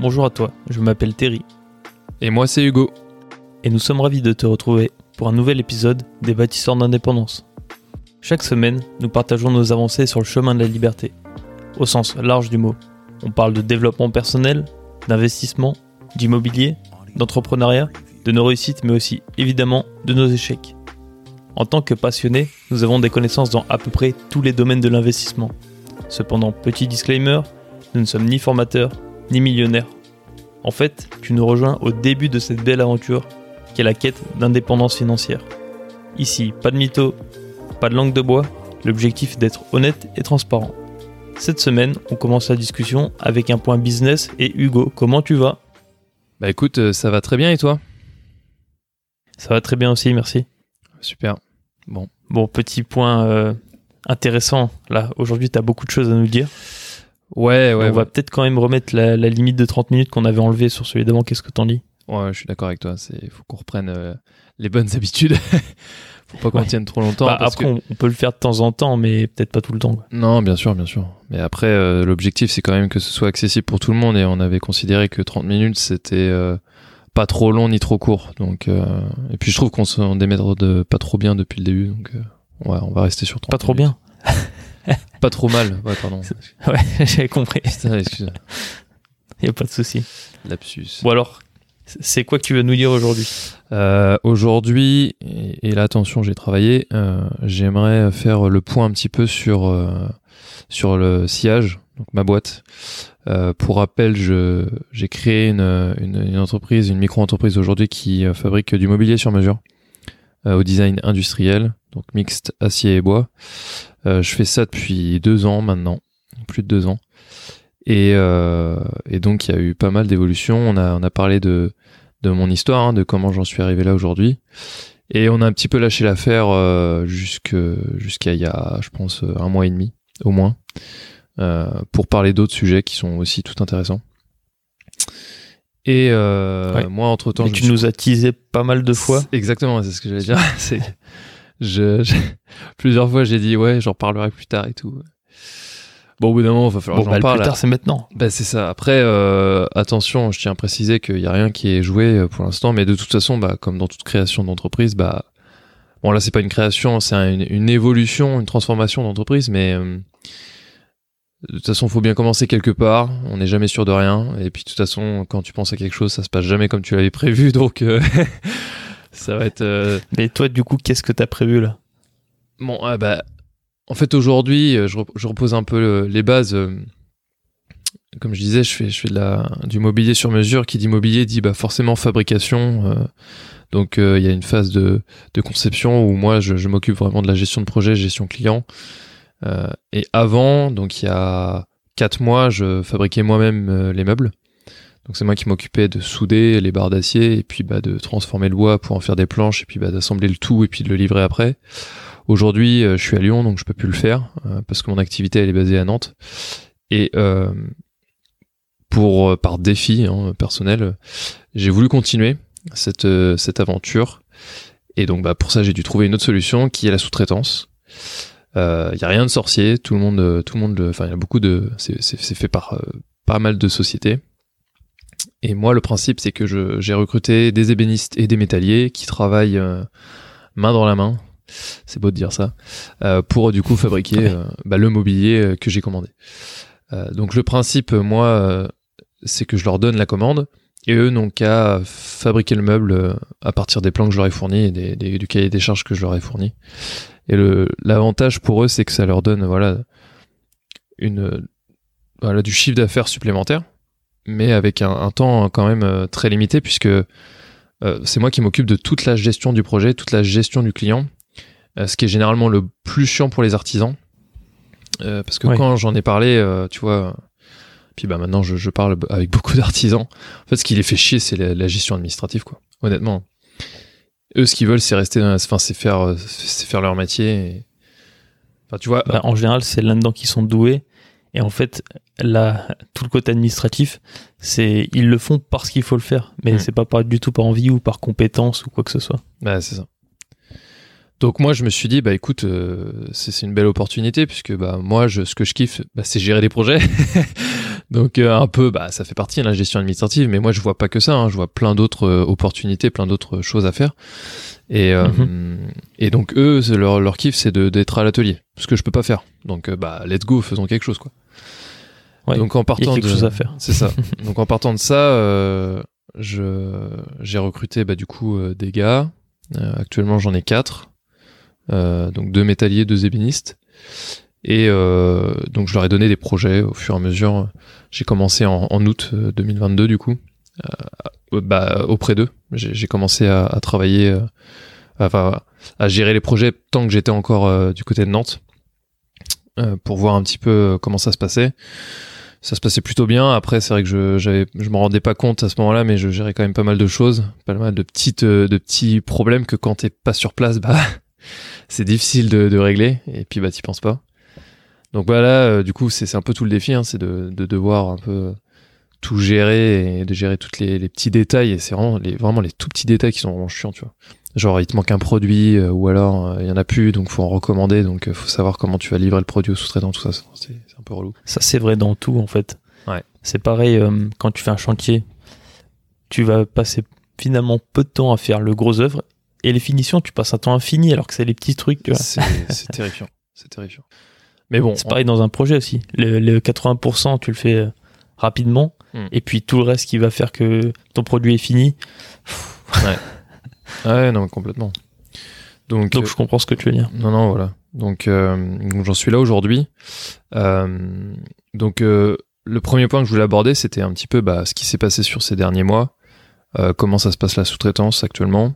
Bonjour à toi, je m'appelle Terry. Et moi c'est Hugo. Et nous sommes ravis de te retrouver pour un nouvel épisode des bâtisseurs d'indépendance. Chaque semaine, nous partageons nos avancées sur le chemin de la liberté, au sens large du mot. On parle de développement personnel, d'investissement, d'immobilier, d'entrepreneuriat, de nos réussites, mais aussi évidemment de nos échecs. En tant que passionnés, nous avons des connaissances dans à peu près tous les domaines de l'investissement. Cependant, petit disclaimer, nous ne sommes ni formateurs, ni millionnaires. En fait, tu nous rejoins au début de cette belle aventure qui est la quête d'indépendance financière. Ici, pas de mytho, pas de langue de bois, l'objectif est d'être honnête et transparent. Cette semaine, on commence la discussion avec un point business et Hugo, comment tu vas? Bah écoute, euh, ça va très bien et toi? Ça va très bien aussi, merci. Super. Bon. Bon, petit point euh, intéressant. Là, aujourd'hui, tu as beaucoup de choses à nous dire. Ouais, ouais. on va peut-être quand même remettre la, limite de 30 minutes qu'on avait enlevée sur celui d'avant. Qu'est-ce que t'en dis? Ouais, je suis d'accord avec toi. Il faut qu'on reprenne euh, les bonnes habitudes. faut pas qu'on tienne trop longtemps. Bah, après, on, peut le faire de temps en temps, mais peut-être pas tout le temps. Non, bien sûr, bien sûr. Mais après, euh, l'objectif, c'est quand même que ce soit accessible pour tout le monde. Et on avait considéré que 30 minutes, c'était euh, pas trop long ni trop court. Donc, et puis je trouve qu'on se démètre de pas trop bien depuis le début. Donc, ouais, on va rester sur 30 Pas trop bien pas trop mal, ouais, pardon. Ouais, j'avais compris. excuse. Il a pas de souci. Lapsus. Bon alors, c'est quoi que tu veux nous dire aujourd'hui? Euh, Aujourd'hui, et, là attention, j'ai travaillé, euh, j'aimerais faire le point un petit peu sur, euh, sur le sillage, donc ma boîte. pour rappel, j'ai créé une, une, une, entreprise, une micro-entreprise aujourd'hui qui fabrique du mobilier sur mesure au design industriel, donc mixte acier et bois. Euh, je fais ça depuis deux ans maintenant, plus de deux ans. Et, euh, donc il y a eu pas mal d'évolutions. On a, parlé de, mon histoire, hein, de comment j'en suis arrivé là aujourd'hui. Et on a un petit peu lâché l'affaire euh, jusqu'à il y a, je pense, un mois et demi au moins, euh, pour parler d'autres sujets qui sont aussi tout intéressants. Et euh, moi, entre temps, tu nous as teasé pas mal de fois. Exactement, c'est ce que j'allais dire. c'est je, plusieurs fois j'ai dit ouais, j'en parlerai plus tard et tout. Bon, au bout d'un moment, il va falloir que j'en bah, parle. Plus tard, c'est maintenant. Bah, c'est ça. Après, euh, attention, je tiens à préciser qu'il n'y a rien qui est joué euh, pour l'instant, mais de toute façon, bah, comme dans toute création d'entreprise, bah, bon, là, c'est pas une création, c'est une, une, évolution, une transformation d'entreprise, mais euh, de toute façon, faut bien commencer quelque part. On n'est jamais sûr de rien, et puis de toute façon, quand tu penses à quelque chose, ça se passe jamais comme tu l'avais prévu, donc. Ça va être. Euh, Mais toi, du coup, qu'est-ce que t'as prévu là? Bon, ah bah, en fait, aujourd'hui, euh, je, repose un peu les bases. Euh, comme je disais, je fais, je fais de la, du mobilier sur mesure. Qui dit mobilier dit bah, forcément fabrication. donc, il y a une phase de, de conception où moi, je, je m'occupe vraiment de la gestion de projet, gestion client. Et avant, donc il y a quatre mois, je fabriquais moi-même les meubles. Donc c'est moi qui m'occupais de souder les barres d'acier et puis bah, de transformer le bois pour en faire des planches et puis bah, d'assembler le tout et puis de le livrer après. Aujourd'hui, euh, je suis à Lyon donc je peux plus le faire euh, parce que mon activité elle est basée à Nantes et euh, pour par défi hein, personnel, j'ai voulu continuer cette cette aventure et donc bah, pour ça j'ai dû trouver une autre solution qui est la sous-traitance. Il y a rien de sorcier, tout le monde tout le monde enfin il y a beaucoup de c'est fait par pas mal de sociétés et moi, le principe, c'est que j'ai recruté des ébénistes et des métalliers qui travaillent euh, main dans la main. C'est beau de dire ça. Euh, pour du coup fabriquer euh, bah, le mobilier que j'ai commandé. donc le principe, moi, c'est que je leur donne la commande et eux n'ont qu'à fabriquer le meuble à partir des plans que je leur ai fournis et des, du cahier des charges que je leur ai fourni. Et l'avantage pour eux, c'est que ça leur donne voilà une voilà du chiffre d'affaires supplémentaire mais avec un, temps quand même euh, très limité puisque euh, c'est moi qui m'occupe de toute la gestion du projet, toute la gestion du client, euh, ce qui est généralement le plus chiant pour les artisans. parce que quand j'en ai parlé, tu vois, puis bah maintenant je, parle avec beaucoup d'artisans. En fait, ce qui les fait chier, c'est la, gestion administrative, quoi. Honnêtement, eux, ce qu'ils veulent, c'est rester, enfin, c'est faire, c'est faire leur métier. Enfin, tu vois. Bah, en général, c'est là-dedans qu'ils sont doués. Et en fait, là, tout le côté administratif, c'est ils le font parce qu'il faut le faire, mais hmm. c'est pas par, du tout par envie ou par compétence ou quoi que ce soit. Bah, c'est ça. Donc moi je me suis dit bah écoute euh, c'est une belle opportunité puisque bah moi je, ce que je kiffe bah, c'est gérer des projets Donc euh, un peu, bah ça fait partie de la gestion administrative, mais moi je vois pas que ça. hein. je vois plein d'autres euh, opportunités, plein d'autres choses à faire. Et euh, et donc eux, c'est leur leur kiff, c'est de d'être à l'atelier, ce que je peux pas faire. Donc euh, bah let's go, faisons quelque chose quoi. Ouais, donc en Il y a partant quelque de chose à faire. c'est ça. Donc en partant de ça, euh, je j'ai recruté bah, du coup euh, des gars. Euh, actuellement j'en ai quatre. Euh, donc deux métalliers, deux ébénistes. Et euh, donc je leur ai donné des projets au fur et à mesure. J'ai commencé en, en août euh, 2022 du coup, euh, bah, auprès d'eux. J'ai commencé à, à travailler, euh, enfin à gérer les projets tant que j'étais encore euh, du côté de Nantes, euh, pour voir un petit peu euh, comment ça se passait ça se passait plutôt bien. Après, c'est vrai que je je m'en rendais pas compte à ce moment-là, mais je gérais quand même pas mal de choses, pas mal de petites euh, de petits problèmes que quand t'es pas sur place, bah c'est difficile de, de régler. Et puis bah t'y penses pas. Donc bah là, euh, du coup, c'est un peu tout le défi, hein, c'est de, de devoir un peu tout gérer et de gérer tous les, les petits détails. Et c'est vraiment les vraiment les tout petits détails qui sont vraiment chiants, tu vois. Genre il te manque un produit euh, ou alors euh, il y en a plus, donc faut en recommander. Donc euh, faut savoir comment tu vas livrer le produit au sous-traitant, tout ça. C'est un peu relou. Ça, c'est vrai dans tout, en fait. Ouais. C'est pareil euh, quand tu fais un chantier. Tu vas passer finalement peu de temps à faire le gros œuvre. Et les finitions, tu passes un temps infini alors que c'est les petits trucs. tu vois. C'est terrifiant. C'est terrifiant. Mais bon, C'est pareil dans un projet aussi. Le, le 80%, tu le fais euh, rapidement. Hmm. Et puis tout le reste qui va faire que ton produit est fini. on- ouais, non, complètement. Donc, Donc euh, je comprends ce que tu veux dire. non, non, voilà. Donc, euh, j'en suis là aujourd'hui. Euh, donc, le premier point que je voulais aborder, c'était un petit peu bah, ce qui s'est passé sur ces derniers mois, comment ça se passe la sous-traitance actuellement,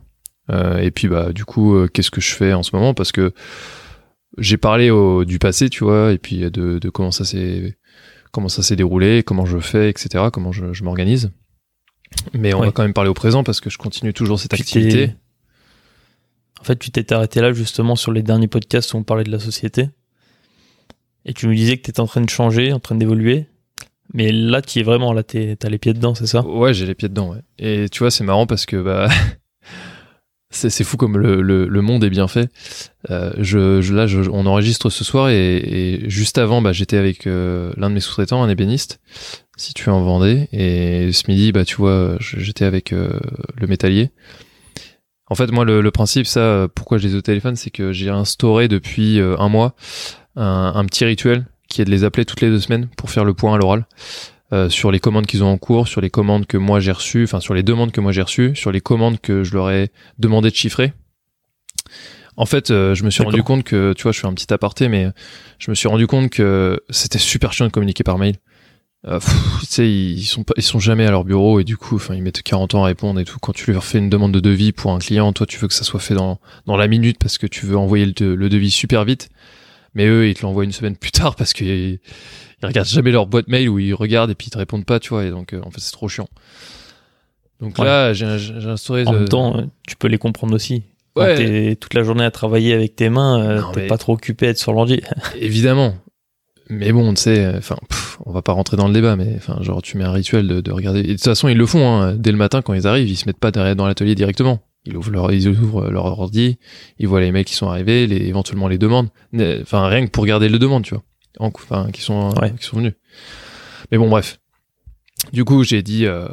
et puis bah du coup, qu'est-ce que je fais en ce moment, parce que j'ai parlé au, du passé, tu vois, et puis de, de comment ça s'est comment ça s'est déroulé, comment je fais, etc., comment je, je m'organise. Mais on Ouais. va quand même parler au présent parce que je continue toujours cette activité. t'es- En fait, tu t'étais arrêté là justement sur les derniers podcasts où on parlait de la société. Et tu nous disais que tu étais en train de changer, en train d'évoluer. Mais là, tu es vraiment, là, t'es- t'as les pieds dedans, c'est ça? Ouais, j'ai les pieds dedans, ouais. Et tu vois, c'est marrant parce que bah c'est fou comme le, le, monde est bien fait. Euh, je, je- là, on enregistre ce soir et, juste avant, bah, j'étais avec euh, l'un de mes sous-traitants, un ébéniste, situé en Vendée. Et ce midi, bah, tu vois, j'étais avec euh, le métallier. En fait, moi, le, principe, ça, pourquoi je les ai au téléphone, c'est que j'ai instauré depuis un mois un petit rituel qui est de les appeler toutes les deux semaines pour faire le point à l'oral euh, sur les commandes qu'ils ont en cours, sur les commandes que moi j'ai reçues, enfin sur les demandes que moi j'ai reçues, sur les commandes que je leur ai demandé de chiffrer. En fait, euh, je me suis rendu compte que, tu vois, je fais un petit aparté, mais je me suis rendu compte que c'était super chiant de communiquer par mail. Euh, pff, tu sais, ils sont pas, ils sont jamais à leur bureau et du coup, enfin, ils mettent 40 ans à répondre et tout. Quand tu leur fais une demande de devis pour un client, toi, tu veux que ça soit fait dans, dans la minute parce que tu veux envoyer le devis super vite. Mais eux, ils te l'envoient une semaine plus tard parce qu'ils ils regardent jamais leur boîte mail ou ils regardent et puis ils te répondent pas, tu vois. Et donc, euh, en fait, c'est trop chiant. Donc Ouais. là, j'ai j'ai instauré. En de- même temps, euh, tu peux les comprendre aussi. Quand Ouais. t'es toute la journée à travailler avec tes mains, euh, t'es mais- pas trop occupé à être sur l'ordi. Évidemment. Mais bon, tu sais, enfin, on va pas rentrer dans le débat, mais enfin, genre, tu mets un rituel de, de regarder. Et de toute façon, ils le font, hein. Dès le matin, quand ils arrivent, ils se mettent pas derrière dans l'atelier directement. Ils ouvrent leur, ils ouvrent leur ordi, ils voient les mails qui sont arrivés, les, éventuellement les demandes. Enfin, rien que pour regarder les demandes, tu vois. En- Enfin, qui sont, Ouais. qui sont venus. Mais bon, bref. Du coup, j'ai dit, euh,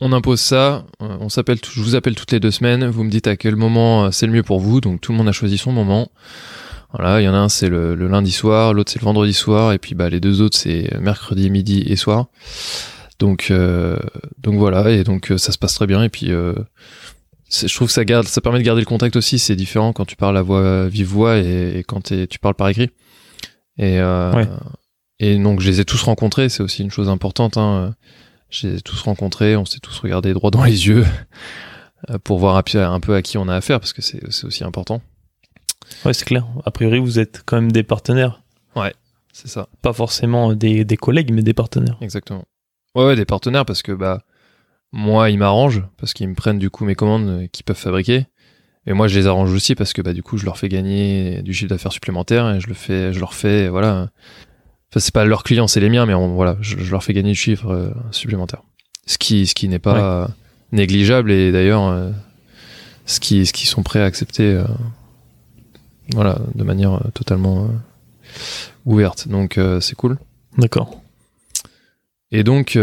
on impose ça, euh, on s'appelle, je vous appelle toutes les deux semaines, vous me dites à quel moment euh, c'est le mieux pour vous, donc tout le monde a choisi son moment. Voilà, il y en a un c'est le, le lundi soir, l'autre c'est le vendredi soir, et puis bah les deux autres c'est mercredi midi et soir. Donc euh, donc voilà, et donc euh, ça se passe très bien, et puis euh, je trouve que ça garde, ça permet de garder le contact aussi. C'est différent quand tu parles à voix vive voix et, et quand tu parles par écrit. Et euh, Ouais. et donc je les ai tous rencontrés, c'est aussi une chose importante. Hein. Je les ai tous rencontrés, on s'est tous regardés droit dans les yeux euh, pour voir un peu, à qui on a affaire parce que c'est aussi important. Ouais, c'est clair. A priori, vous êtes quand même des partenaires. C'est ça. Pas forcément des, des collègues, mais des partenaires. Exactement. Ouais, ouais, des partenaires parce que bah moi ils m'arrangent parce qu'ils me prennent du coup mes commandes euh, qu'ils peuvent fabriquer et moi je les arrange aussi parce que bah du coup je leur fais gagner du chiffre d'affaires supplémentaire et je le fais, je leur fais voilà. Enfin c'est pas leurs clients, c'est les miens, mais on- voilà, je, je leur fais gagner du chiffre euh, supplémentaire. Ce qui ce qui n'est pas négligeable et d'ailleurs euh, ce qui ce qu'ils sont prêts à accepter euh, voilà de manière totalement ouverte. Donc c'est cool. D'accord. Et donc,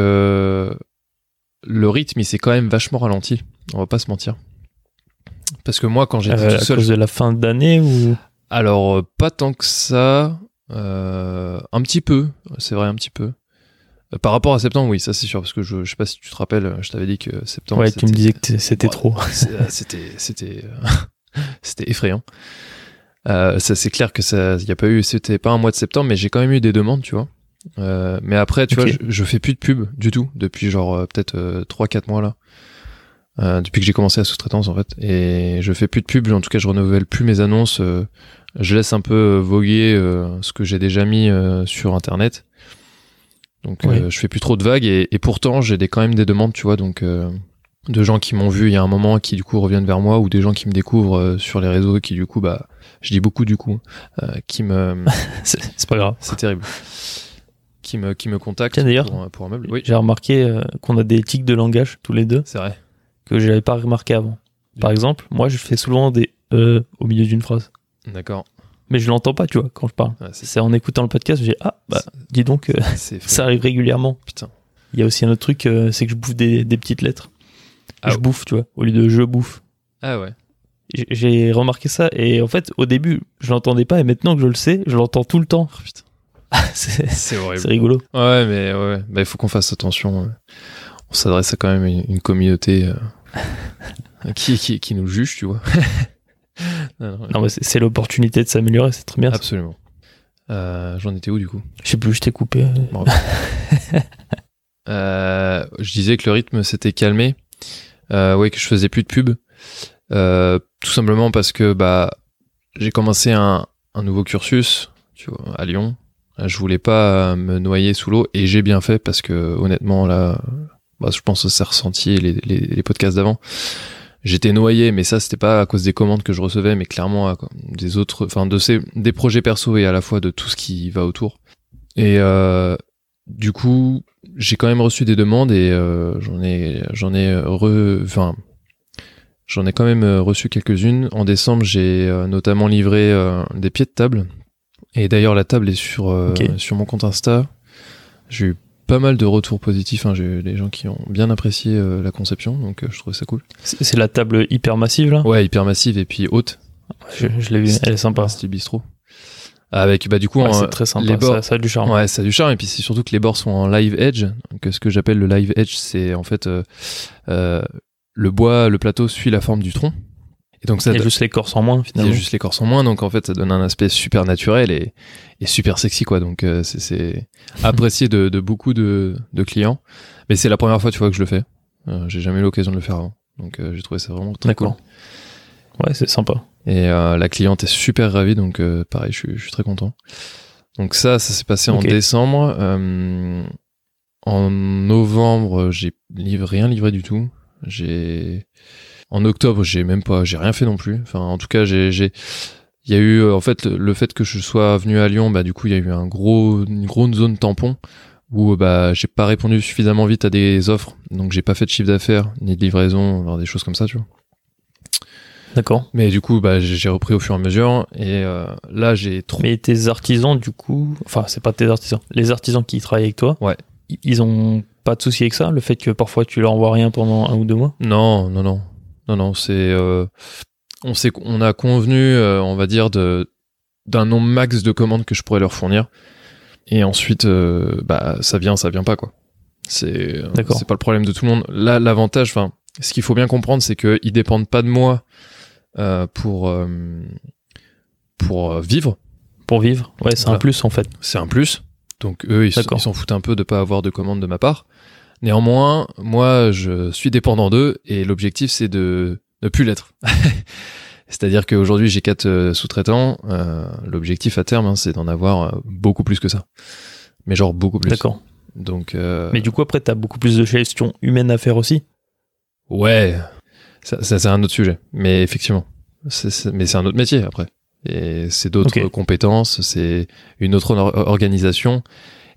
le rythme, il s'est quand même vachement ralenti. On va pas se mentir. Parce que moi, quand j'étais Euh, tout à cause de la fin d'année ou? Alors euh, pas tant que ça, euh, un petit peu, c'est vrai, un petit peu. Euh, Par rapport à septembre, oui, ça c'est sûr, parce que je, je sais pas si tu te rappelles, je t'avais dit que septembre. Ouais, tu me disais que c'était Ouais, trop. C'était, c'était, c'était effrayant. Euh, ça, c'est clair que ça, y a pas eu, c'était pas un mois de septembre, mais j'ai quand même eu des demandes, tu vois. Euh, mais après, tu vois, je, je fais plus de pub du tout depuis genre euh, peut-être euh, 3-4 mois là. Euh, depuis que j'ai commencé la sous-traitance en fait. Et je fais plus de pub, en tout cas je renouvelle plus mes annonces. euh, je laisse un peu voguer euh, ce que j'ai déjà mis euh, sur internet. Donc Oui. euh, je fais plus trop de vagues et, et pourtant j'ai des, quand même des demandes, tu vois, donc euh, de gens qui m'ont vu il y a un moment qui du coup reviennent vers moi ou des gens qui me découvrent euh, sur les réseaux qui du coup bah je dis beaucoup du coup euh, qui me c'est pas grave. c'est terrible qui me qui me contactent Tiens, pour, pour un meuble. Oui, J'ai remarqué euh, qu'on a des tics de langage tous les deux c'est vrai. que j'avais pas remarqué avant. Par exemple, moi je fais souvent des euh au milieu d'une phrase. D'accord. Mais je l'entends pas, tu vois, quand je parle. C'est en écoutant le podcast, j'ai ah bah dis donc euh, ça arrive régulièrement. putain. Il y a aussi un autre truc, euh, c'est que je bouffe des, des petites lettres. Ah je ouais. bouffe, tu vois, au lieu de je bouffe. Ah ouais. J'ai- J'ai remarqué ça et en fait au début je l'entendais pas et maintenant que je le sais, je l'entends tout le temps. Oh, putain. c'est rigolo. Ouais, mais ouais, bah, il faut qu'on fasse attention. On s'adresse à quand même une, une communauté euh, qui, qui, qui nous juge, tu vois. Non, non, Non mais c'est l'opportunité de s'améliorer, c'est très bien. absolument. Euh, J'en étais où du coup? Je sais plus, je t'ai coupé. Euh, Je disais que le rythme s'était calmé. Ouais, que je faisais plus de pub. Tout simplement parce que bah j'ai commencé un, un nouveau cursus, tu vois, à Lyon. Je voulais pas euh, me noyer sous l'eau et j'ai bien fait parce que honnêtement là, bah, je pense que ça ressenti les, les, podcasts d'avant. J'étais noyé, mais ça c'était pas à cause des commandes que je recevais, mais clairement des autres, enfin de ces des projets perso et à la fois de tout ce qui va autour. Et euh, du coup, j'ai quand même reçu des demandes et euh, j'en ai j'en ai re, enfin j'en ai quand même euh, reçu quelques-unes. En décembre, j'ai euh, notamment livré euh, des pieds de table. Et d'ailleurs, la table est sur euh, Ok. sur mon compte Insta. J'ai eu pas mal de retours positifs. Hein. J'ai eu des gens qui ont bien apprécié euh, la conception, donc euh, je trouvais ça cool. C'est la table hyper massive là? Ouais, hyper massive et puis haute. Je, je l'ai vu, elle est sympa. Style bistrot. Avec bah du coup Ouais, c'est très sympa. les bords- ça, ça a du charme. Ouais, ça a du charme et puis c'est surtout que les bords sont en live edge. Donc ce que j'appelle le live edge, c'est en fait euh, euh, le bois, le plateau suit la forme du tronc. Et donc ça, Il y a donne- juste l'écorce en moins il y finalement. a juste l'écorce en moins, donc en fait ça donne un aspect super naturel et, et super sexy quoi. Donc euh, c'est- apprécié de, de beaucoup de, de clients. Mais c'est la première fois tu vois que je le fais. Euh, J'ai jamais eu l'occasion de le faire avant. Donc euh, j'ai trouvé ça vraiment très cool. Ouais, c'est sympa. Et euh, la cliente est super ravie, donc pareil, je suis, je suis très content. Donc ça, ça s'est passé en décembre. Euh, en novembre, j'ai livré, rien livré du tout. J'ai en octobre, j'ai même pas, j'ai rien fait non plus. Enfin, en tout cas, j'ai, j'ai, il y a eu, euh, en fait, le, fait que je sois venu à Lyon, bah du coup, il y a eu un gros, une grosse zone tampon où bah j'ai pas répondu suffisamment vite à des offres, donc j'ai pas fait de chiffre d'affaires ni de livraison, alors des choses comme ça, tu vois. D'accord. Mais du coup, bah, j'ai repris au fur et à mesure. Et euh, là, j'ai trop. Mais tes artisans, du coup, enfin, c'est pas tes artisans, les artisans qui travaillent avec toi, Ouais. ils ont pas de souci avec ça, le fait que parfois tu leur envoies rien pendant un ou deux mois? Non, non, non, non, non. C'est, euh, on s'est, on a convenu, euh, on va dire, de d'un nombre max de commandes que je pourrais leur fournir. Et ensuite, euh, bah, ça vient, ça vient pas, quoi. C'est, c'est pas le problème de tout le monde. Là, l'avantage, enfin, ce qu'il faut bien comprendre, c'est que ils dépendent pas de moi euh, pour euh, pour vivre. pour vivre Ouais, c'est Voilà. un plus en fait. c'est un plus. Donc eux, ils s'en foutent un peu de pas avoir de commande de ma part. Néanmoins, moi, je suis dépendant d'eux et l'objectif, c'est de ne plus l'être. C'est-à-dire qu'aujourd'hui, j'ai quatre euh, sous-traitants. Euh, l'objectif à terme, hein, c'est d'en avoir euh, beaucoup plus que ça. Mais genre beaucoup plus. D'accord. Donc, euh, Mais du coup, après, t'as beaucoup plus de gestion humaine à faire aussi? ouais, ça, ça, c'est un autre sujet. Mais effectivement, mais c'est un autre métier après. Et c'est d'autres compétences, c'est une autre or- organisation.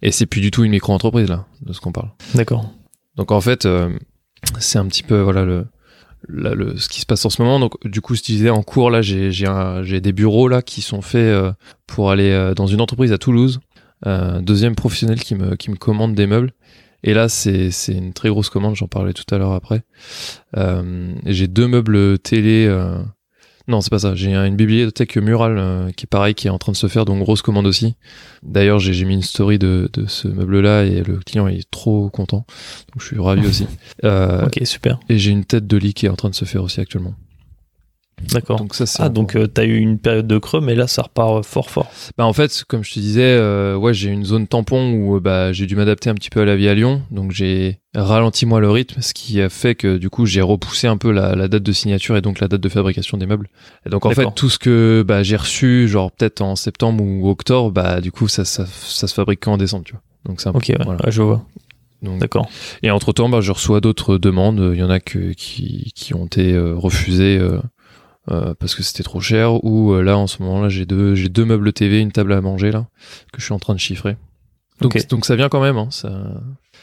Et c'est plus du tout une micro-entreprise là, de ce qu'on parle. D'accord. Donc en fait, euh, c'est un petit peu voilà le, la- le ce qui se passe en ce moment. Donc du coup, je disais en cours là, j'ai j'ai un- j'ai des bureaux là qui sont faits euh, pour aller euh, dans une entreprise à Toulouse. Euh, deuxième professionnel qui me qui me commande des meubles. Et là, c'est c'est une très grosse commande. J'en parlais tout à l'heure après. Euh, j'ai deux meubles télé. Non, c'est pas ça. J'ai une bibliothèque murale euh, qui est pareil, qui est en train de se faire, donc grosse commande aussi. D'ailleurs, j'ai j'ai mis une story de, de ce meuble-là et le client est trop content. Donc je suis ravi aussi. Euh, Ok, super. Et j'ai une tête de lit qui est en train de se faire aussi actuellement. D'accord. Donc ça, c'est Ah, donc euh, t'as eu une période de creux, mais là, ça repart euh, fort fort. Bah en fait, comme je te disais, euh, ouais, j'ai une zone tampon où euh, bah j'ai dû m'adapter un petit peu à la vie à Lyon, donc j'ai ralenti moi le rythme, ce qui a fait que du coup j'ai repoussé un peu la, la date de signature et donc la date de fabrication des meubles. Et donc en fait tout ce que bah j'ai reçu, genre peut-être en septembre ou octobre, bah du coup ça ça, ça se fabrique qu'en décembre, tu vois. Donc c'est un peu- Ok, ouais, voilà. ouais, je vois. Donc, D'accord. et entre temps, bah, je reçois d'autres demandes. Il y en a que, qui, qui ont été euh, refusées euh, euh, parce que c'était trop cher. Ou euh, là, en ce moment-là, j'ai deux, j'ai deux meubles TV, une table à manger là que je suis en train de chiffrer. Donc, donc ça vient quand même. Hein, ça...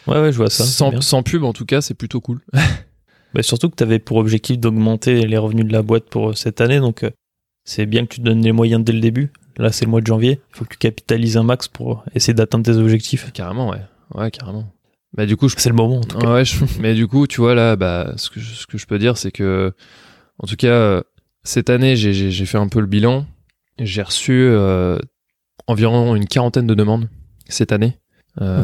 Ouais, ouais, je vois ça. sans, pub, en tout cas, c'est plutôt cool. Bah, surtout que tu avais pour objectif d'augmenter les revenus de la boîte pour euh, cette année, donc euh, c'est bien que tu te donnes les moyens dès le début. Là, c'est le mois de janvier. Il faut que tu capitalises un max pour essayer d'atteindre tes objectifs. carrément, ouais. Ouais, carrément. Bah, du coup, je C'est le moment, en tout cas. Ouais, je- mais du coup, tu vois là, bah, ce que je, ce que je peux dire, c'est que, en tout cas, euh, cette année, j'ai- fait un peu le bilan. J'ai reçu euh, environ une quarantaine de demandes cette année, Euh,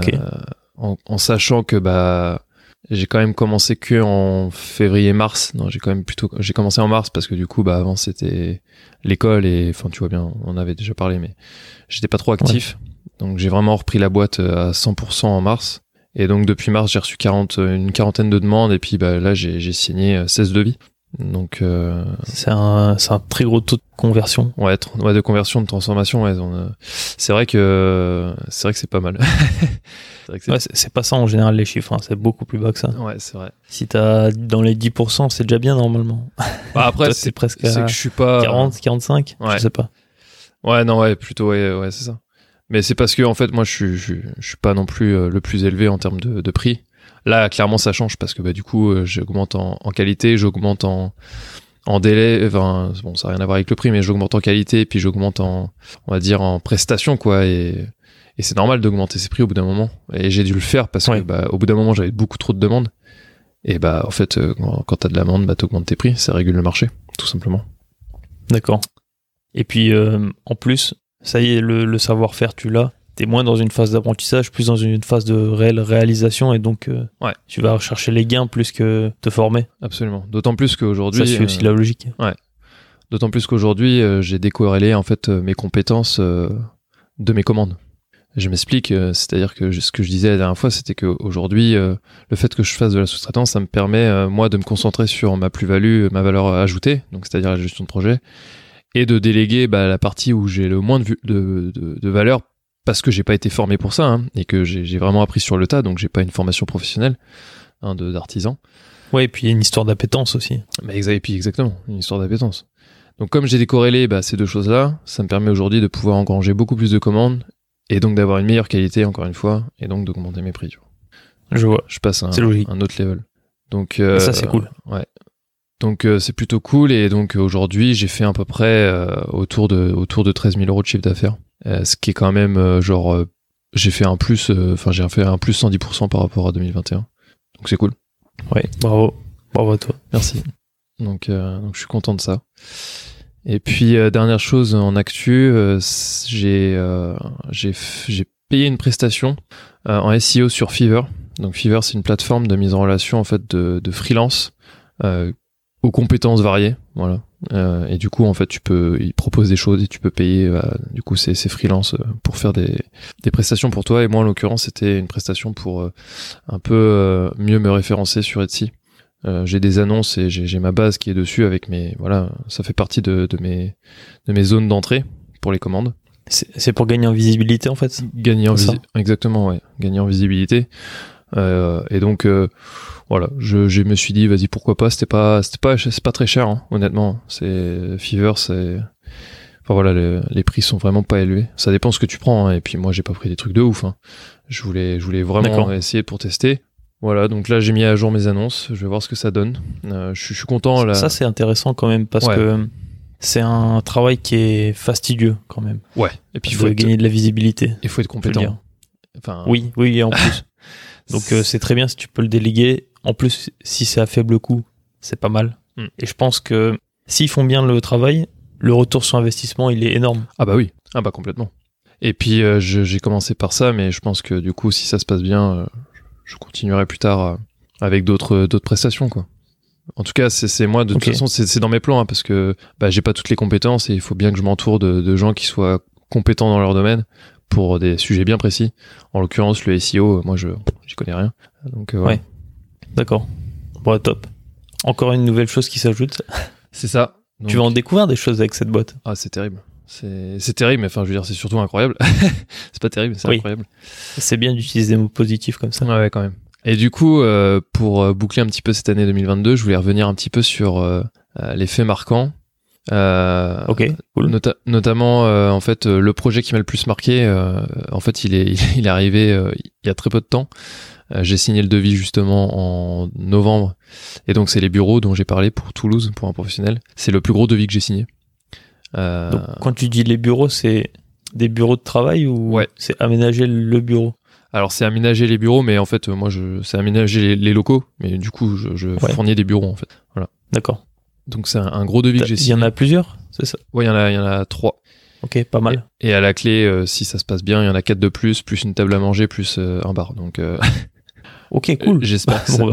en, en sachant que bah, j'ai quand même commencé que en février-mars. Non, j'ai quand même plutôt, j'ai commencé en mars parce que du coup, bah, avant c'était l'école et, enfin, tu vois bien, on en avait déjà parlé, mais j'étais pas trop actif. Donc j'ai vraiment repris la boîte euh, à 100% en mars. Et donc depuis mars, j'ai reçu 40, euh, une quarantaine de demandes et puis bah, là, j'ai j'ai signé euh, 16 devis. Donc euh, C'est un, c'est un très gros taux de conversion. ouais, de conversion, de transformation, ouais, euh, c'est vrai que c'est vrai que c'est pas mal. c'est Ouais, pas ça en général les chiffres, hein. c'est beaucoup plus bas que ça. ouais, c'est vrai. Si t'as dans les 10%, c'est déjà bien normalement. Bah, après, c'est presque c'est que je suis pas 40, 45, Ouais. je sais pas. Ouais, non, ouais, plutôt, ouais, ouais, c'est ça. Mais c'est parce que, en fait, moi, je suis, je, suis- je suis pas non plus euh, le plus élevé en termes de, de prix. Là, clairement, ça change parce que, bah, du coup, euh, j'augmente en, en qualité, j'augmente en, en délai. Enfin, bon, ça n'a rien à voir avec le prix, mais j'augmente en qualité et puis j'augmente en, on va dire, en prestation, quoi. Et, et c'est normal d'augmenter ses prix au bout d'un moment. Et j'ai dû le faire parce Ouais. que, bah, au bout d'un moment, j'avais beaucoup trop de demandes. Et bah, en fait, euh, quand, quand t'as de la demande, bah, t'augmentes tes prix. Ça régule le marché, tout simplement. D'accord. Et puis euh, en plus, ça y est, le, le savoir-faire, tu l'as. T'es moins dans une phase d'apprentissage, plus dans une phase de réelle réalisation, et donc euh, Ouais. tu vas rechercher les gains plus que te former. Absolument. D'autant plus qu'aujourd'hui. Ça, c'est aussi euh, la logique. D'autant plus qu'aujourd'hui, euh, j'ai décorrélé en fait mes compétences de mes commandes. Je m'explique, c'est-à-dire que ce que je disais la dernière fois, c'était qu'aujourd'hui, le fait que je fasse de la sous-traitance, ça me permet moi de me concentrer sur ma plus-value, ma valeur ajoutée, donc c'est-à-dire la gestion de projet, et de déléguer bah, la partie où j'ai le moins de, vu- de, de- de valeur parce que j'ai pas été formé pour ça hein, et que j'ai vraiment appris sur le tas, donc j'ai pas une formation professionnelle hein, d'artisan. Ouais, et puis il y a une histoire d'appétence aussi. Bah, et puis exactement, une histoire d'appétence. Donc comme j'ai décorrélé bah, ces deux choses-là, ça me permet aujourd'hui de pouvoir engranger beaucoup plus de commandes et donc d'avoir une meilleure qualité encore une fois et donc d'augmenter mes prix. tu vois. Je vois. Je passe à un, un autre level. Donc euh, ça, c'est cool. Ouais. Donc euh, c'est plutôt cool et donc euh, aujourd'hui j'ai fait à peu près euh, autour de autour de 13 000 euros de chiffre d'affaires, Euh, ce qui est quand même euh, genre euh, j'ai fait un plus, euh, enfin j'ai fait un plus 110% par rapport à 2021. Donc c'est cool. Ouais, bravo. Bravo à toi. Merci. Donc, euh, donc je suis content de ça. Et puis euh, dernière chose en actu, euh, j'ai euh, j'ai j'ai payé une prestation euh, en SEO sur Fiverr. Donc Fiverr c'est une plateforme de mise en relation en fait de, de freelance euh, aux compétences variées, voilà. Euh, et du coup en fait tu peux ils proposent des choses et tu peux payer euh, du coup ces ces freelance euh, pour faire des des prestations pour toi et moi en l'occurrence c'était une prestation pour euh, un peu euh, mieux me référencer sur Etsy. J'ai des annonces et j'ai ma base qui est dessus avec mes voilà ça fait partie de, de mes de mes zones d'entrée pour les commandes C'est pour gagner en visibilité en fait? gagner en C'est ça? visi- exactement ouais gagner en visibilité et donc voilà je, je me suis dit vas-y pourquoi pas c'était pas c'était pas c'est pas très cher hein, honnêtement c'est Fiverr c'est enfin voilà le- les prix sont vraiment pas élevés ça dépend ce que tu prends hein, et puis moi j'ai pas pris des trucs de ouf hein. je voulais je voulais vraiment essayer pour tester voilà donc là j'ai mis à jour mes annonces je vais voir ce que ça donne Euh, je, suis- je suis content là Ça, c'est intéressant quand même parce Ouais. que c'est un travail qui est fastidieux quand même. ouais et puis il faut être, gagner de la visibilité. il faut être compétent enfin Oui, oui, et en plus. Donc euh, c'est très bien si tu peux le déléguer. En plus, si c'est à faible coût, c'est pas mal. Mm. Et je pense que s'ils font bien le travail, le retour sur investissement, il est énorme. Ah bah oui, ah bah complètement. Et puis euh, j'ai commencé par ça, mais je pense que du coup, si ça se passe bien, euh, je continuerai plus tard euh, avec d'autres d'autres prestations quoi. En tout cas, c'est moi de toute façon, c'est dans mes plans hein, parce que bah, j'ai pas toutes les compétences et il faut bien que je m'entoure de, de gens qui soient compétents dans leur domaine pour des sujets bien précis. En l'occurrence, le SEO, moi je j'y connais rien. Donc voilà. Ouais. D'accord. Bon, top. Encore une nouvelle chose qui s'ajoute. c'est ça. Donc- Tu vas en découvrir des choses avec cette boîte. Ah, c'est terrible. C'est terrible, mais enfin, je veux dire, c'est surtout incroyable. c'est pas terrible, c'est Oui. incroyable. C'est bien d'utiliser des mots positifs comme ça. Ouais, ouais, quand même. Et du coup, euh, pour euh, boucler un petit peu cette année 2022, je voulais revenir un petit peu sur euh, les faits marquants. Euh, Ok, cool. nota- notamment, en fait, le projet qui m'a le plus marqué, en fait, il est, il est arrivé il y a très peu de temps. Euh, j'ai signé le devis justement en novembre. Et donc, c'est les bureaux dont j'ai parlé pour Toulouse, pour un professionnel. C'est le plus gros devis que j'ai signé. Euh, Donc, quand tu dis les bureaux, c'est des bureaux de travail ou Ouais. c'est aménager le bureau? Alors c'est aménager les bureaux, mais en fait euh, moi je c'est aménager les, les locaux, mais du coup je, je Ouais. fournis des bureaux en fait. D'accord. Donc c'est un, un gros devis que j'ai Il y signé. en a plusieurs, c'est ça? Ouais, il y en a il y en a trois. Ok, pas mal. Et à la clé, euh, si ça se passe bien, il y en a quatre de plus, plus une table à manger, plus euh, un bar. Donc euh, Ok, cool. j'espère que ça.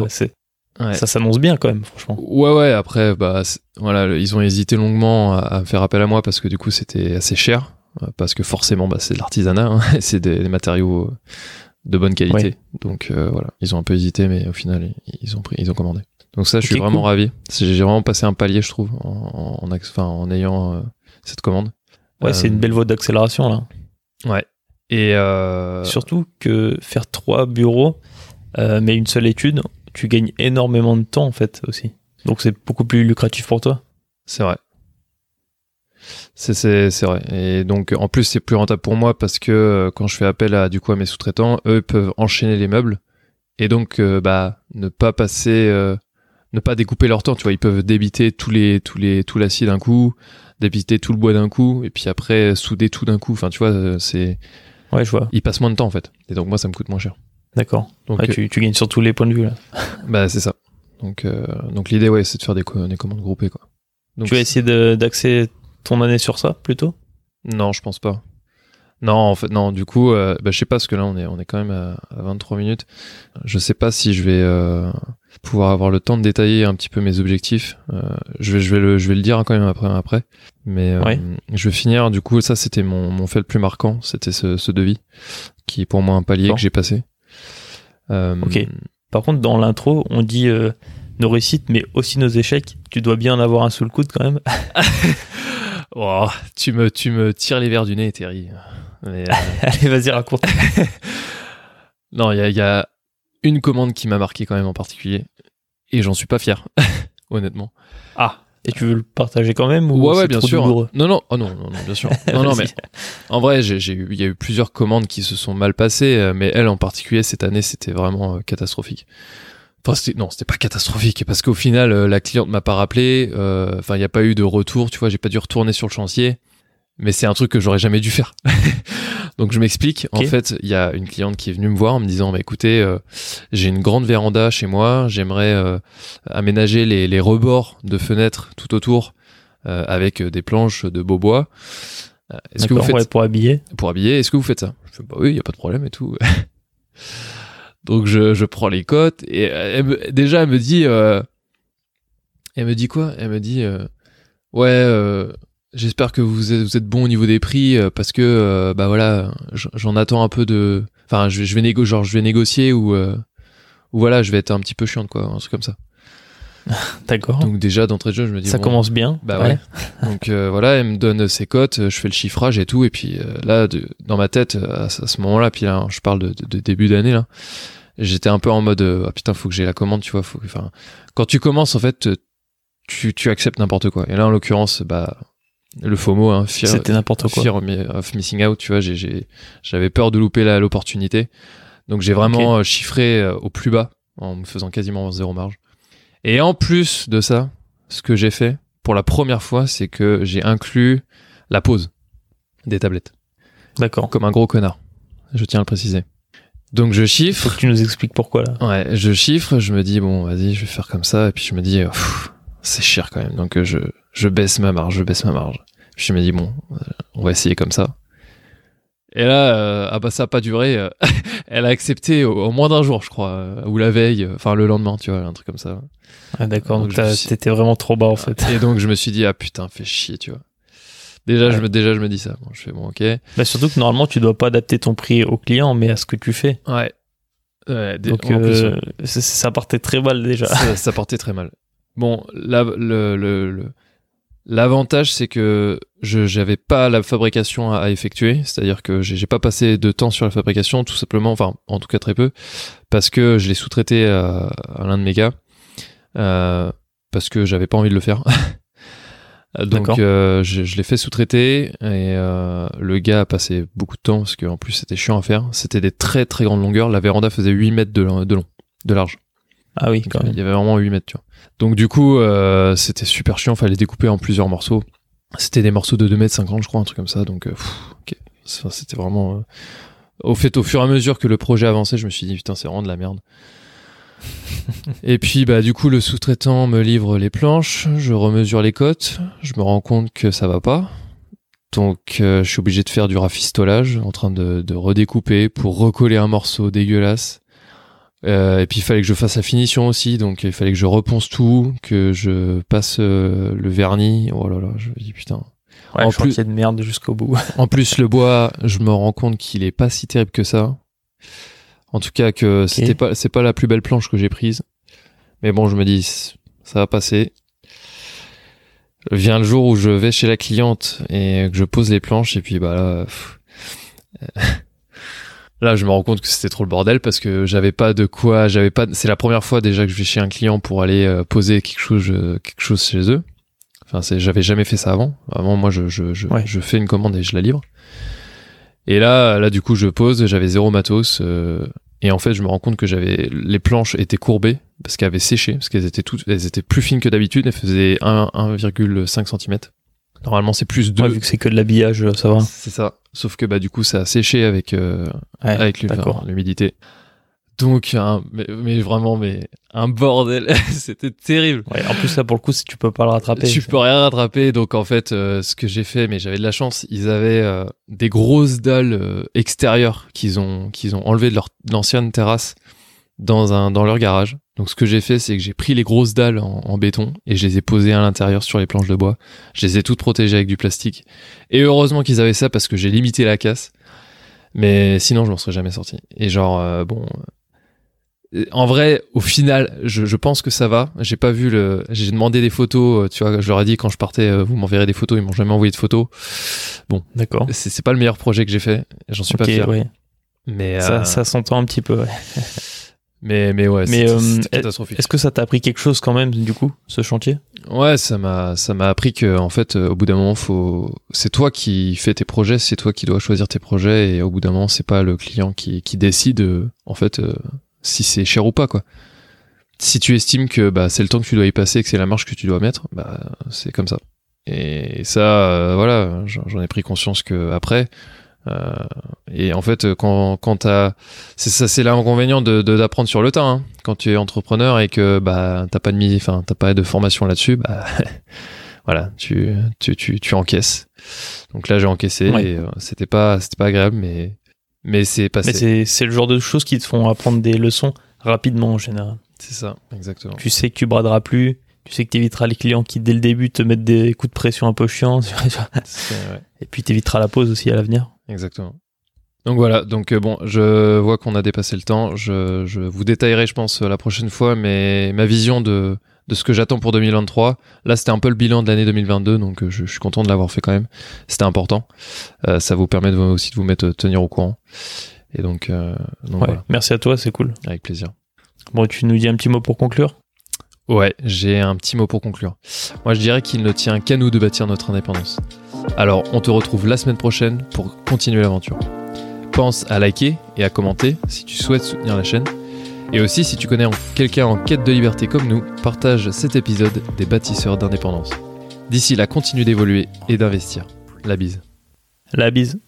Ouais. ça s'annonce bien quand même, franchement. Ouais ouais. Après bah voilà, ils ont hésité longuement à, à faire appel à moi parce que du coup c'était assez cher, euh, parce que forcément bah c'est de l'artisanat, hein, c'est des, des matériaux euh, de bonne qualité. Ouais. Donc euh, voilà, ils ont un peu hésité, mais au final ils, ont pris, ils ont commandé. Donc ça, je suis vraiment cool. ravi. J'ai vraiment passé un palier, je trouve, en, ayant euh, cette commande. Ouais, c'est Euh, une belle voie d'accélération là. Ouais. Et euh, Surtout que faire trois bureaux, euh, mais une seule étude, tu gagnes énormément de temps en fait aussi. Donc c'est beaucoup plus lucratif pour toi. c'est vrai. C'est vrai. Et donc en plus c'est plus rentable pour moi parce que euh, quand je fais appel à du coup à mes sous-traitants, eux peuvent enchaîner les meubles et donc euh, bah ne pas passer euh, ne pas découper leur temps, tu vois, ils peuvent débiter tous les tous les tout l'acier d'un coup, débiter tout le bois d'un coup et puis après souder tout d'un coup. Enfin tu vois, c'est Ouais, je vois. ils passent moins de temps en fait. Et donc moi ça me coûte moins cher. D'accord. Donc Ouais, euh, tu, tu gagnes sur tous les points de vue là. bah c'est ça. Donc euh, donc l'idée ouais, c'est de faire des, co- des commandes groupées quoi. Donc tu vas essayer d'axer ton année sur ça plutôt? Non, je pense pas. Non, en fait, non. Du coup, euh, bah, je sais pas parce que là, on est, on est quand même à, à 23 minutes. Je sais pas si je vais euh, pouvoir avoir le temps de détailler un petit peu mes objectifs. Je vais, je vais le, je vais le dire quand même après, après. Mais Ouais. je vais finir. Du coup, ça, c'était mon, mon fait le plus marquant. C'était ce, ce devis qui est pour moi un palier Bon. que j'ai passé. Euh, Ok. Par contre, dans l'intro, on dit euh, nos réussites, mais aussi nos échecs. Tu dois bien en avoir un sous le coude quand même. oh, tu me, tu me tires les verres du nez, Terry. Mais, euh, Allez, vas-y, raconte. Non, il y a, il y a une commande qui m'a marqué quand même en particulier. Et j'en suis pas fier, honnêtement. Ah, et tu veux le partager quand même ou ouais, ouais, bien trop sûr. douloureux? Non, non, oh non, non, non, bien sûr. Non, non, mais en vrai, j'ai, eu, il y a eu plusieurs commandes qui se sont mal passées, euh, mais elle en particulier cette année, c'était vraiment euh, catastrophique. Enfin, c'était, non, c'était pas catastrophique parce qu'au final, euh, la cliente m'a pas rappelé. euh, Enfin, il y a pas eu de retour. Tu vois, j'ai pas dû retourner sur le chantier. Mais c'est un truc que j'aurais jamais dû faire. Donc je m'explique. En fait, il y a une cliente qui est venue me voir en me disant, bah écoutez, euh, j'ai une grande véranda chez moi. J'aimerais euh, aménager les, les rebords de fenêtres tout autour euh, avec des planches de beau bois. Est-ce que vous faites ouais, pour habiller pour habiller, est-ce que vous faites ça? Je fais bah oui, il y a pas de problème et tout. Donc je, je prends les cotes et elle me- déjà elle me dit elle me dit quoi? Elle me dit ouais j'espère que vous êtes, vous êtes bon au niveau des prix euh, parce que euh, bah voilà j'en attends un peu de enfin je, vais- je vais négo genre je vais négocier ou euh, ou voilà je vais être un petit peu chiante quoi un truc comme ça. D'accord. Donc déjà d'entrée de jeu je me dis ça bon, commence bien. bah ouais. Donc euh, voilà, elle me donne ses cotes, je fais le chiffrage et tout, et puis là, de- dans ma tête, à, ce moment-là, puis là, je parle de, de- de début d'année là, j'étais un peu en mode ah putain, faut que j'ai la commande, tu vois, faut, enfin, quand tu commences en fait, tu, tu acceptes n'importe quoi. Et là, en l'occurrence, bah le FOMO, hein, fear, C'était n'importe quoi. fear of missing out, tu vois, j'ai- j'ai- j'avais peur de louper l'opportunité, donc j'ai vraiment euh, chiffré euh, au plus bas en me faisant quasiment zéro marge. Et en plus de ça, ce que j'ai fait pour la première fois, c'est que j'ai inclus la pause des tablettes, D'accord. comme un gros connard. Je tiens à le préciser. Donc je Faut chiffre. que tu nous expliques pourquoi là. Ouais, je chiffre, je me dis bon, vas-y, je vais faire comme ça, et puis je me dis, c'est cher quand même. Donc euh, je, je baisse ma marge, je baisse ma marge. Puis je me dis bon, euh, on va essayer comme ça. Et là, euh, ah bah ça a pas duré. elle a accepté au, au moins d'un jour, je crois, euh, ou la veille, enfin le lendemain, tu vois, un truc comme ça. Ah, d'accord, Donc, suis- t'étais vraiment trop bas en fait. Et donc je me suis dit ah putain, fais chier, tu vois. Déjà, je me, déjà je me dis ça. Bon, je fais bon, ok. Bah, surtout que normalement tu dois pas adapter ton prix au client mais à ce que tu fais. Ouais. Ouais, des- Donc en plus, euh, ça- ça partait très mal déjà. ça, ça portait très mal. Bon, là, le, le, le- l'avantage, c'est que je j'avais pas la fabrication à, à effectuer, c'est-à-dire que j'ai j'ai pas passé de temps sur la fabrication, tout simplement, enfin, en tout cas très peu, parce que je l'ai sous-traité à, à l'un de mes gars, euh, parce que j'avais pas envie de le faire. Donc, euh, je, je l'ai fait sous-traiter et euh, le gars a passé beaucoup de temps parce qu'en plus c'était chiant à faire. C'était des très très grandes longueurs. La véranda faisait 8 mètres de, de long, de large. Ah oui, quand Il même. y avait vraiment 8 mètres, tu vois. Donc du coup, euh, c'était super chiant, fallait découper en plusieurs morceaux. C'était des morceaux de 2 mètres 50, je crois, un truc comme ça. Donc, euh, c'était vraiment... euh, Au fait, au fur et à mesure que le projet avançait, je me suis dit, putain, c'est vraiment de la merde. et puis, bah, du coup, le sous-traitant me livre les planches, je remesure les cotes, je me rends compte que ça va pas. Donc, je suis obligé de faire du rafistolage, en train de, de redécouper pour recoller un morceau dégueulasse. Euh, et puis il fallait que je fasse la finition aussi, donc il fallait que je reponce tout, que je passe euh, le vernis. Oh là là, je me dis putain. Ouais, En chantier de merde jusqu'au bout. En plus le bois, je me rends compte qu'il est pas si terrible que ça. En tout cas que c'était pas c'est pas la plus belle planche que j'ai prise. Mais bon, je me dis ça va passer. Vient le jour où je vais chez la cliente et que je pose les planches et puis bah là pff, Là, je me rends compte que c'était trop le bordel parce que j'avais pas de quoi, j'avais pas. C'est la première fois déjà que je vais chez un client pour aller euh, poser quelque chose, euh, quelque chose chez eux. Enfin, c'est, j'avais jamais fait ça avant. Avant, moi, je, je, je, Ouais. je fais une commande et je la livre. Et là, là, du coup, je pose, j'avais zéro matos. euh, et en fait, je me rends compte que j'avais les planches étaient courbées parce qu'elles avaient séché, parce qu'elles étaient toutes, elles étaient plus fines que d'habitude. Elles faisaient 1, 1,5 cm. Normalement, c'est plus 2. Ouais, vu que c'est que de l'habillage, ça va. c'est ça. Sauf que bah du coup, ça a séché avec euh, Ouais, avec l'humidité. Donc, mais, mais vraiment, mais un bordel, c'était terrible. Ouais, en plus là pour le coup, si tu peux pas le rattraper. Tu peux rien rattraper, donc en fait, euh, ce que j'ai fait, mais j'avais de la chance, ils avaient euh, des grosses dalles euh, extérieures qu'ils ont qu'ils ont enlevées de leur de l'ancienne terrasse dans un dans leur garage. Donc ce que j'ai fait, c'est que j'ai pris les grosses dalles en, en béton et je les ai posées à l'intérieur sur les planches de bois. Je les ai toutes protégées avec du plastique. Et heureusement qu'ils avaient ça parce que j'ai limité la casse. Mais sinon, je m'en serais jamais sorti. Et genre, euh, bon, euh, en vrai, au final, je, je pense que ça va. J'ai pas vu le. J'ai demandé des photos. euh, Tu vois, je leur ai dit quand je partais, vous m'enverrez des photos. Ils m'ont jamais envoyé de photos. D'accord. C'est pas le meilleur projet que j'ai fait. J'en suis pas fier. ouais. Mais, Ça, euh, ça s'entend un petit peu. ouais. mais mais ouais, Mais, euh, catastrophique. Est-ce que ça t'a appris quelque chose quand même du coup, ce chantier? Ouais, ça m'a ça m'a appris que en fait, euh, au bout d'un moment, faut. C'est toi qui fais tes projets. C'est toi qui dois choisir tes projets. Et au bout d'un moment, c'est pas le client qui qui décide. euh, en fait, euh, si c'est cher ou pas quoi. Si tu estimes que bah c'est le temps que tu dois y passer et que c'est la marge que tu dois mettre, bah c'est comme ça. Et ça, euh, voilà, j'en j'en ai pris conscience que après. Euh, et en fait, quand quand t'as, c'est ça, c'est l'inconvénient de d'apprendre sur le tas. hein. Quand tu es entrepreneur et que bah t'as pas de enfin t'as pas de formation là-dessus, bah voilà, tu tu tu tu encaisses. Donc là, j'ai encaissé Ouais. et euh, c'était pas c'était pas agréable, mais mais c'est passé. Mais c'est le genre de choses qui te font apprendre des leçons rapidement en général. C'est ça, exactement. Tu sais que tu braderas plus, tu sais que tu éviteras les clients qui dès le début te mettent des coups de pression un peu chiants, ouais. et puis tu éviteras la pause aussi à l'avenir. Exactement. Donc voilà, donc euh, bon, je vois qu'on a dépassé le temps. Je, je vous détaillerai, je pense, euh, la prochaine fois, mais ma vision de, de ce que j'attends pour 2023. Là, c'était un peu le bilan de l'année 2022, donc euh, je, je suis content de l'avoir fait quand même. C'était important. Euh, ça vous permet de, aussi de vous mettre tenir au courant. Et donc, euh, donc Ouais. voilà, Merci à toi, c'est cool. avec plaisir. Bon, tu nous dis un petit mot pour conclure? Ouais, j'ai un petit mot pour conclure. Moi, je dirais qu'il ne tient qu'à nous de bâtir notre indépendance. Alors, on te retrouve la semaine prochaine pour continuer l'aventure. Pense à liker et à commenter si tu souhaites soutenir la chaîne. Et aussi, si tu connais quelqu'un en quête de liberté comme nous, partage cet épisode des bâtisseurs d'indépendance. D'ici là, continue d'évoluer et d'investir. La bise. La bise.